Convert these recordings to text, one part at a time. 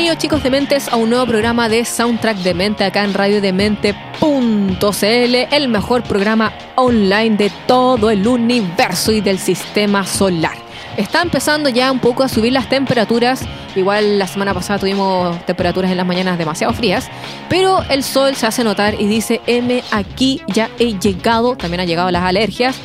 Bienvenidos chicos de Mentes a un nuevo programa de Soundtrack de Mente acá en radiodemente.cl, el mejor programa online de todo el universo y del sistema solar. Está empezando ya un poco a subir las temperaturas, igual la semana pasada tuvimos temperaturas en las mañanas demasiado frías, pero el sol se hace notar y dice, M, aquí ya he llegado, también han llegado las alergias,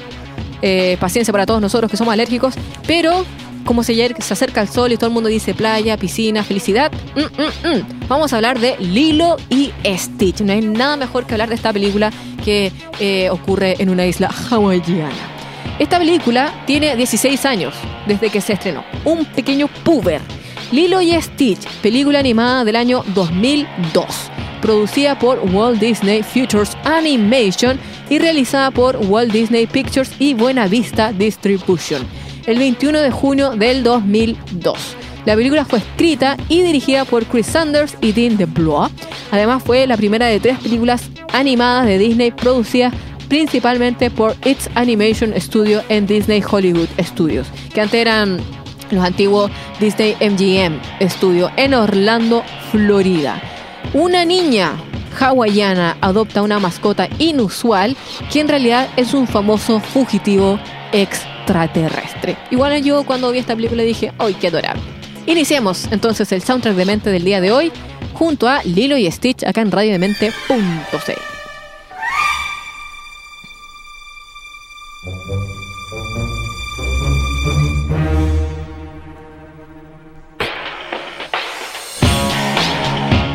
eh, paciencia para todos nosotros que somos alérgicos, pero como se, se acerca el sol y todo el mundo dice playa, piscina, felicidad, mm, mm, mm. vamos a hablar de Lilo y Stitch. No hay nada mejor que hablar de esta película que eh, ocurre en una isla hawaiana. Esta película tiene 16 años desde que se estrenó, un pequeño puber. Lilo y Stitch, película animada del año 2002 producida por Walt Disney Futures Animation y realizada por Walt Disney Pictures y Buena Vista Distribution, el 21 de junio del 2002. La película fue escrita y dirigida por Chris Sanders y Dean DeBlois. Además fue la primera de tres películas animadas de Disney producidas principalmente por Its Animation Studio en Disney Hollywood Studios, que antes eran los antiguos Disney MGM Studio en Orlando, Florida. Una niña hawaiana adopta una mascota inusual que en realidad es un famoso fugitivo extraterrestre. Igual yo cuando vi esta película dije, ¡ay, qué adorable! Iniciemos entonces el soundtrack de mente del día de hoy junto a Lilo y Stitch acá en radiodemente.c.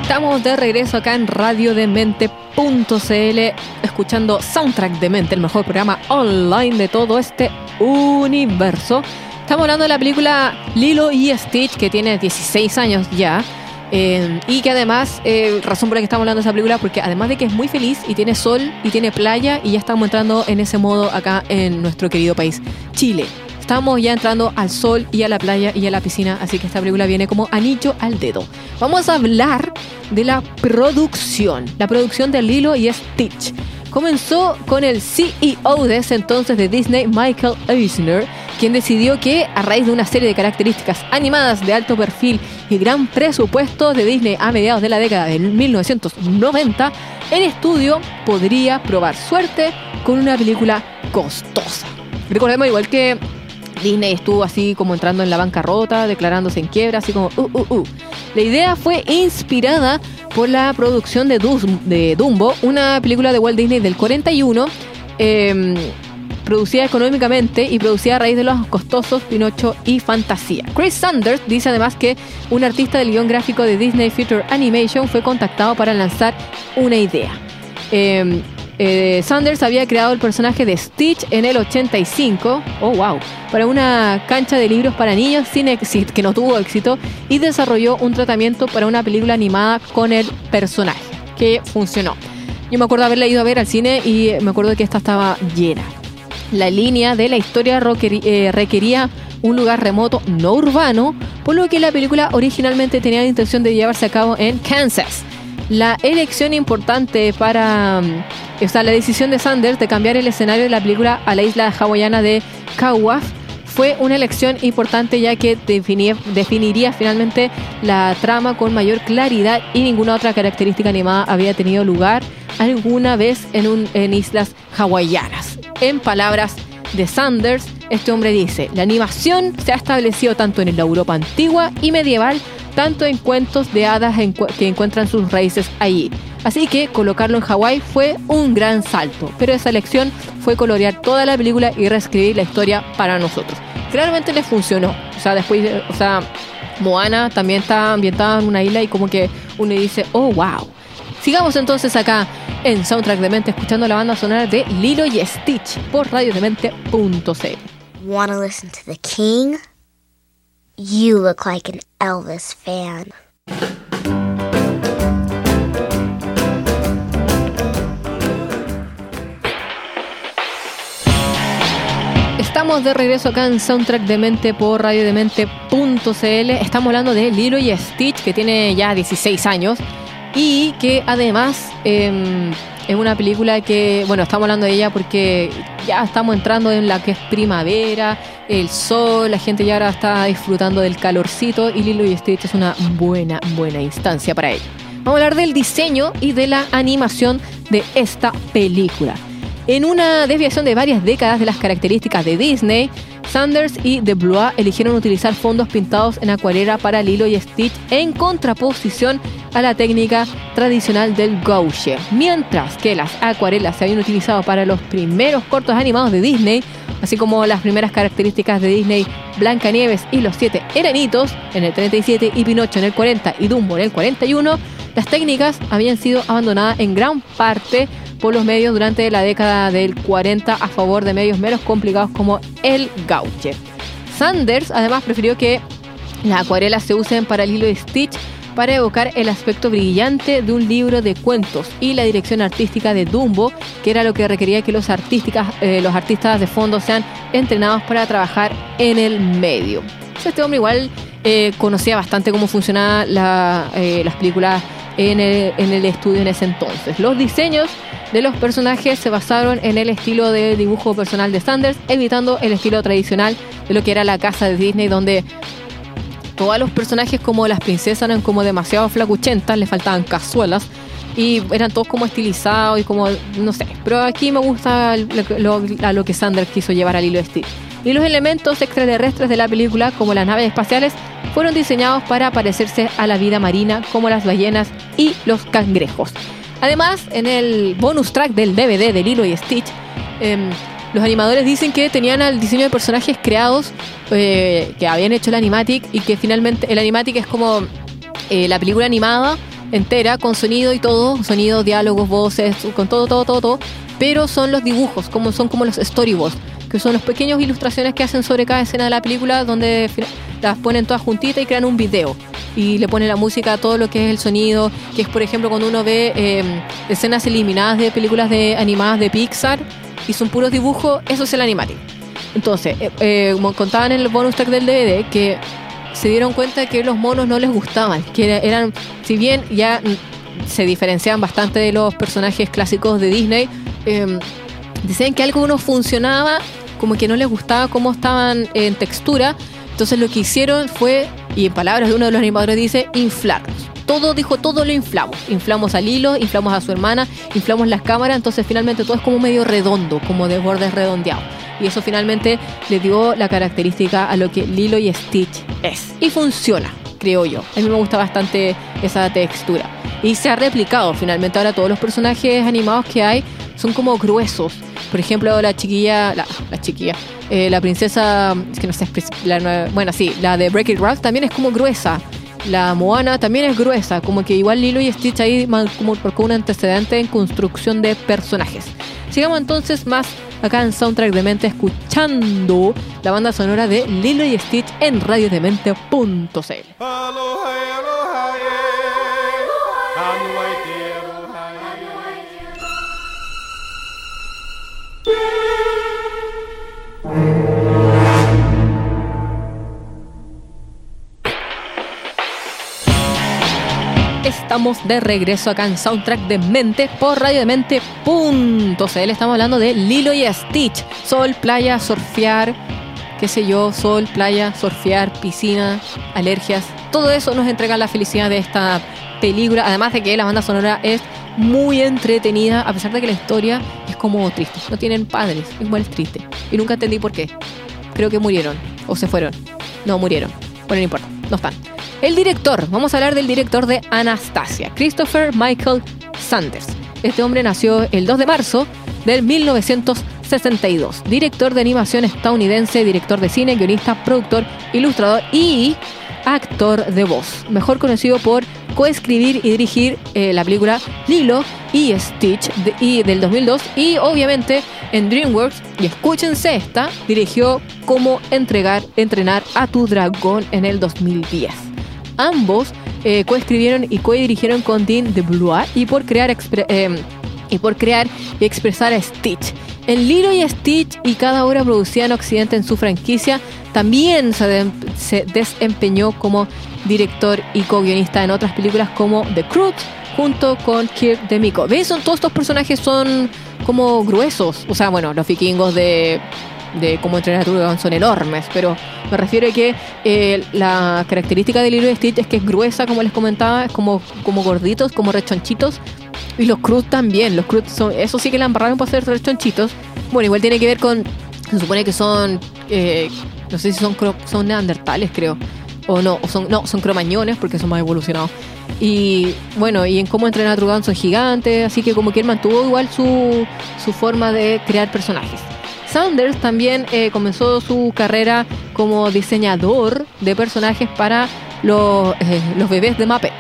Estamos de regreso acá en radiodemente.cl escuchando Soundtrack de Mente, el mejor programa online de todo este universo. Estamos hablando de la película Lilo y Stitch, que tiene 16 años ya. eh, y que además, eh, razón por la que estamos hablando de esa película, porque además de que es muy feliz y tiene sol y tiene playa, y ya estamos entrando en ese modo acá en nuestro querido país, Chile. Estamos ya entrando al sol y a la playa y a la piscina, así que esta película viene como anillo al dedo. Vamos a hablar de la producción, la producción de Lilo y Stitch. Comenzó con el CEO de ese entonces de Disney, Michael Eisner, quien decidió que a raíz de una serie de características animadas de alto perfil y gran presupuesto de Disney a mediados de la década de 1990, el estudio podría probar suerte con una película costosa. Recordemos igual que Disney estuvo así como entrando en la bancarrota, declarándose en quiebra, así como uh, uh, uh. La idea fue inspirada por la producción de, Dumbo, una película de Walt Disney del 41, eh, producida económicamente y producida a raíz de los costosos Pinocho y Fantasía. Chris Sanders dice además que un artista del guion gráfico de Disney Future Animation fue contactado para lanzar una idea. Eh, eh, Sanders había creado el personaje de Stitch en el 85, oh wow, para una cancha de libros para niños sin éxito, que no tuvo éxito, y desarrolló un tratamiento para una película animada con el personaje, que funcionó. Yo me acuerdo haberla ido a ver al cine y me acuerdo que esta estaba llena. La línea de la historia eh, requería un lugar remoto no urbano, por lo que la película originalmente tenía la intención de llevarse a cabo en Kansas. La elección importante para. mm, O sea, la decisión de Sanders de cambiar el escenario de la película a la isla hawaiana de Kauai fue una elección importante ya que definiría finalmente la trama con mayor claridad y ninguna otra característica animada había tenido lugar alguna vez en, un, en islas hawaianas. En palabras de Sanders, este hombre dice, la animación se ha establecido tanto en la Europa antigua y medieval, tanto en cuentos de hadas que encuentran sus raíces allí. Así que colocarlo en Hawái fue un gran salto, pero esa elección fue colorear toda la película y reescribir la historia para nosotros. Claramente les funcionó. O sea, después, de- o sea, Moana también está ambientada en una isla y como que uno dice, oh, wow. Sigamos entonces acá en Soundtrack de Mente escuchando la banda sonora de Lilo y Stitch por radiodemente.cl. Want to listen to the king? You look like an Elvis fan. Estamos de regreso acá en Soundtrack Demente por radiodemente.cl. Estamos hablando de Lilo y Stitch, que tiene ya 16 años y que además em, es una película que, bueno, estamos hablando de ella porque ya estamos entrando en la que es primavera, el sol, la gente ya ahora está disfrutando del calorcito y Lilo y Stitch es una buena, buena instancia para ello. Vamos a hablar del diseño y de la animación de esta película. En una desviación de varias décadas de las características de Disney, Sanders y De Blois eligieron utilizar fondos pintados en acuarela para Lilo y Stitch en contraposición a la técnica tradicional del gouache. Mientras que las acuarelas se habían utilizado para los primeros cortos animados de Disney, así como las primeras características de Disney, Blancanieves y los siete eranitos en el 37 y Pinocho en el 40 y Dumbo en el 41, las técnicas habían sido abandonadas en gran parte por los medios durante la década del 40 a favor de medios menos complicados como el gouache. Sanders además prefirió que las acuarelas se usen para el hilo de Stitch para evocar el aspecto brillante de un libro de cuentos y la dirección artística de Dumbo, que era lo que requería que los, eh, los artistas de fondo sean entrenados para trabajar en el medio. Este hombre igual eh, conocía bastante cómo funcionaban eh, las películas en el, estudio en ese entonces. Los diseños de los personajes se basaron en el estilo de dibujo personal de Sanders, evitando el estilo tradicional de lo que era la casa de Disney, donde todos los personajes como las princesas eran como demasiado flacuchentas, le faltaban cazuelas y eran todos como estilizados y como, no sé, pero aquí me gusta lo, lo que Sanders quiso llevar al hilo de Steve. Y los elementos extraterrestres de la película, como las naves espaciales, fueron diseñados para parecerse a la vida marina, como las ballenas y los cangrejos. Además, en el bonus track del DVD de Lilo y Stitch, em, los animadores dicen que tenían el diseño de personajes creados eh, que habían hecho el animatic y que finalmente el animatic es como eh, la película animada entera con sonido y todo, sonido, diálogos, voces, con todo, todo, todo, todo, pero son los dibujos, como son como los storyboards, que son las pequeñas ilustraciones que hacen sobre cada escena de la película donde las ponen todas juntitas y crean un video y le pone la música a todo lo que es el sonido, que es por ejemplo cuando uno ve em, escenas eliminadas de películas de animadas de Pixar y son puros dibujos, eso es el animatic. Entonces, eh, eh, contaban en el bonus track del DVD, que se dieron cuenta que los monos no les gustaban, que eran, si bien ya se diferenciaban bastante de los personajes clásicos de Disney, eh, decían que algo no funcionaba, como que no les gustaba cómo estaban en textura, entonces lo que hicieron fue y en palabras de uno de los animadores dice inflarnos. Todo, dijo, todo lo inflamos. Inflamos al hilo, inflamos a su hermana, inflamos las cámaras, entonces finalmente todo es como medio redondo, como de bordes redondeados. Y eso finalmente le dio la característica a lo que Lilo y Stitch es. Y funciona, creo yo. A mí me gusta bastante esa textura. Y se ha replicado finalmente ahora todos los personajes animados que hay son como gruesos. Por ejemplo, la chiquilla, la, chiquilla, eh, la princesa, es que no sé, la, bueno, sí, la de Break It Rock también es como gruesa. La Moana también es gruesa, como que igual Lilo y Stitch ahí como por un antecedente en construcción de personajes. Sigamos entonces más acá en Soundtrack de Mente escuchando la banda sonora de Lilo y Stitch en radiodemente.cl. Estamos de regreso acá en Soundtrack de Mente por radiodemente.cl. Estamos hablando de Lilo y Stitch. Sol, playa, surfear, qué sé yo, sol, playa, surfear, piscina, alergias. Todo eso nos entrega la felicidad de esta película. Además de que la banda sonora es muy entretenida, a pesar de que la historia es como triste. No tienen padres, igual es triste. Y nunca entendí por qué. Creo que murieron o se fueron. No, murieron. Bueno, no importa, no están. El director, vamos a hablar del director de Anastasia, Christopher Michael Sanders. Este hombre nació el 2 de marzo del 1962. Director de animación estadounidense, director de cine, guionista, productor, ilustrador y actor de voz. Mejor conocido por coescribir y dirigir eh, la película Lilo y Stitch y del 2002 y obviamente en DreamWorks, y escúchense esta, dirigió Cómo entregar, entrenar a tu dragón en el 2010. Ambos eh, coescribieron y codirigieron con Dean DeBlois y por crear eh, y por crear y expresar a Stitch. En Lilo y Stitch y cada obra producida en Occidente en su franquicia, también se, de- se desempeñó como director y co-guionista en otras películas como The Croods, junto con Kirk DeMiko. ¿Ves? Son, todos estos personajes son como gruesos. O sea, bueno, los vikingos de, de cómo entrenar a tu son enormes, pero me refiero a que eh, la característica de Lilo y Stitch es que es gruesa, como les comentaba, es como, como gorditos, como rechonchitos. Y los Cruz también, los Cruz son, eso sí que la embarraron para ser rechonchitos. Bueno, igual tiene que ver con, se supone que son, eh, no sé si son, son neandertales, creo. O no, o son, no, son cromañones porque son más evolucionados. Y bueno, y en cómo entrenar a Trugan son gigantes, así que como que él mantuvo igual su, su forma de crear personajes. Sanders también eh, comenzó su carrera como diseñador de personajes para los, eh, los bebés de Muppets.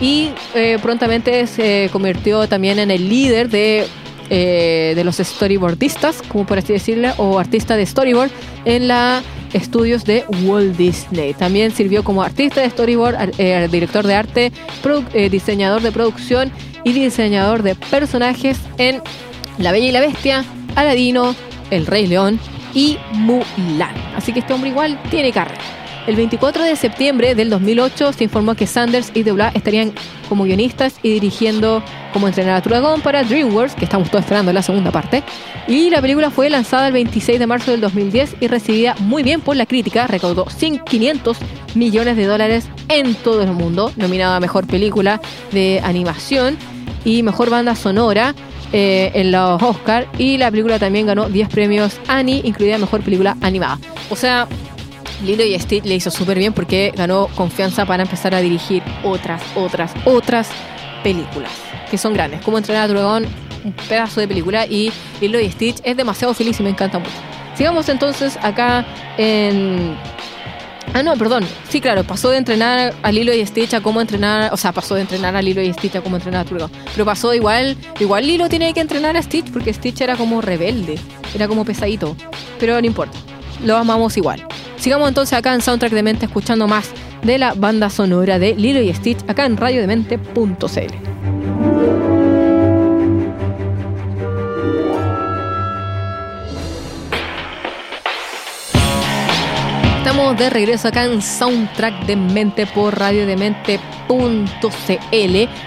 Y eh, prontamente se convirtió también en el líder de, de los storyboardistas, como por así decirlo, o artista de storyboard en la estudios de Walt Disney. También sirvió como artista de storyboard, ar- director de arte, diseñador de producción y diseñador de personajes en La Bella y la Bestia, Aladino, El Rey León y Mulan. Así que este hombre igual tiene carrera. El 24 de septiembre del 2008 se informó que Sanders y Debla estarían como guionistas y dirigiendo como entrenar a tu dragón para DreamWorks, que estamos todos esperando la segunda parte. Y la película fue lanzada el 26 de marzo del 2010 y recibida muy bien por la crítica. Recaudó 100 500 millones de dólares en todo el mundo, nominada a Mejor Película de Animación y Mejor Banda Sonora eh, en los Oscar. Y la película también ganó 10 premios Annie, incluida Mejor Película Animada. O sea, Lilo y Stitch le hizo súper bien porque ganó confianza para empezar a dirigir otras, otras, otras películas que son grandes. Como entrenar a tu dragón, un pedazo de película y Lilo y Stitch es demasiado feliz y me encanta mucho. Sigamos entonces acá en... Ah, no, perdón. Sí, claro, pasó de entrenar a Lilo y Stitch a cómo entrenar, o sea, pasó de entrenar a Lilo y Stitch a cómo entrenar a tu dragón. Pero pasó igual, igual Lilo tiene que entrenar a Stitch porque Stitch era como rebelde, era como pesadito. Pero no importa, lo amamos igual. Sigamos entonces acá en Soundtrack de Mente escuchando más de la banda sonora de Lilo y Stitch acá en radiodemente.cl. De regreso acá en Soundtrack de Mente por radiodemente.cl.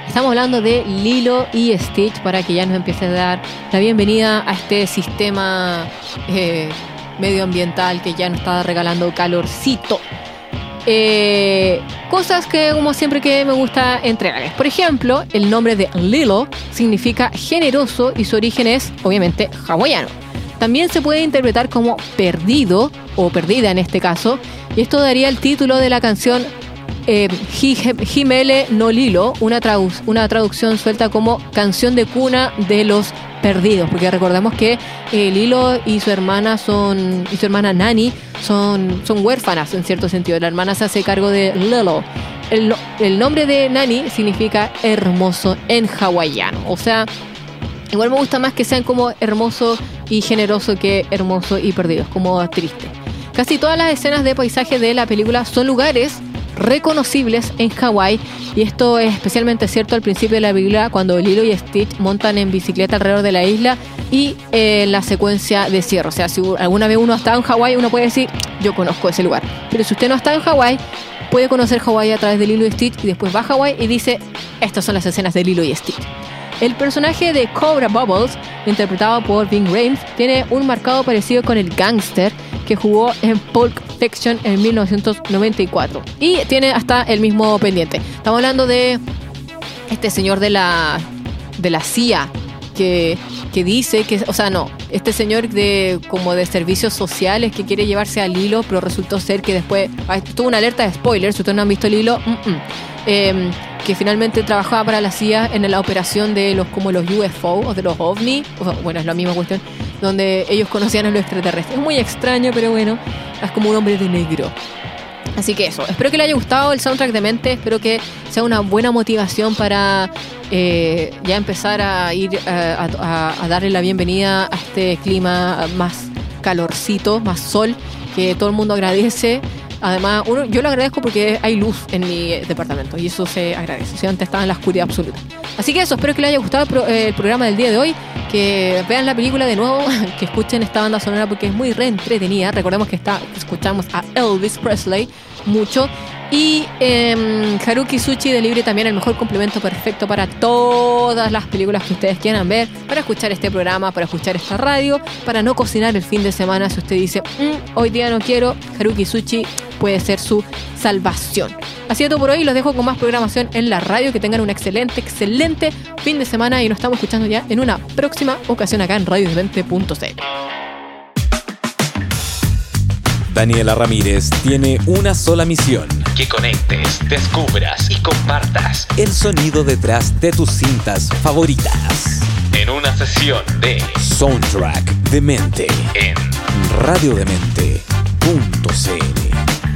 Estamos hablando de Lilo y Stitch para que ya nos empiece a dar la bienvenida a este sistema eh, medioambiental que ya nos está regalando calorcito. Eh, cosas que como siempre que me gusta entregarles. Por ejemplo, el nombre de Lilo significa generoso y su origen es obviamente hawaiano. También se puede interpretar como perdido o perdida en este caso, y esto daría el título de la canción eh, Ji- Jimele no Lilo, una, tradu- una traducción suelta como canción de cuna de los perdidos, porque recordemos que eh, Lilo y su hermana son y su hermana Nani son, son huérfanas en cierto sentido. La hermana se hace cargo de Lilo. El nombre de Nani significa hermoso en hawaiano, o sea, Igual me gusta más que sean como hermoso y generoso que hermoso y perdidos, como triste. Casi todas las escenas de paisaje de la película son lugares reconocibles en Hawái y esto es especialmente cierto al principio de la película cuando Lilo y Stitch montan en bicicleta alrededor de la isla y eh, la secuencia de cierre. O sea, si alguna vez uno ha estado en Hawái, uno puede decir, yo conozco ese lugar. Pero si usted no ha estado en Hawái, puede conocer Hawái a través de Lilo y Stitch y después va a Hawái y dice, estas son las escenas de Lilo y Stitch. El personaje de Cobra Bubbles, interpretado por Ving Rhames, tiene un marcado parecido con el gángster que jugó en Pulp Fiction en 1994. Y tiene hasta el mismo pendiente. Estamos hablando de este señor de la, de la CIA que, que dice que, o sea, no, este señor de como de servicios sociales que quiere llevarse al hilo, pero resultó ser que después, tuvo una alerta de spoilers, si ustedes no han visto el hilo, mm, mm. Em, que finalmente trabajaba para la CIA en la operación de los como los UFO o de los OVNI, bueno, es la misma cuestión, donde ellos conocían a los extraterrestres. Es muy extraño, pero bueno, es como un hombre de negro. Así que eso, espero que le haya gustado el soundtrack de mente, espero que sea una buena motivación para eh, ya empezar a ir eh, a darle la bienvenida a este clima más calorcito, más sol, que todo el mundo agradece. Además, uno, yo lo agradezco porque hay luz en mi departamento y eso se agradece. Si antes estaba en la oscuridad absoluta. Así que eso, espero que les haya gustado el, eh, programa del día de hoy. Que vean la película de nuevo, que escuchen esta banda sonora porque es muy re entretenida. Recordemos que está, escuchamos a Elvis Presley mucho. Y em, Haruki Sushi de Libre también el mejor complemento perfecto para todas las películas que ustedes quieran ver, para escuchar este programa, para escuchar esta radio, para no cocinar el fin de semana si usted dice, "Mm, hoy día no quiero, Haruki Sushi puede ser su salvación. Así es todo por hoy, los dejo con más programación en la radio, que tengan un excelente, excelente fin de semana y nos estamos escuchando ya en una próxima ocasión acá en radiodevente.cl. Daniela Ramírez tiene una sola misión. Que conectes, descubras y compartas El sonido detrás de tus cintas favoritas. en una sesión de Soundtrack de mente. en Radiodemente.cl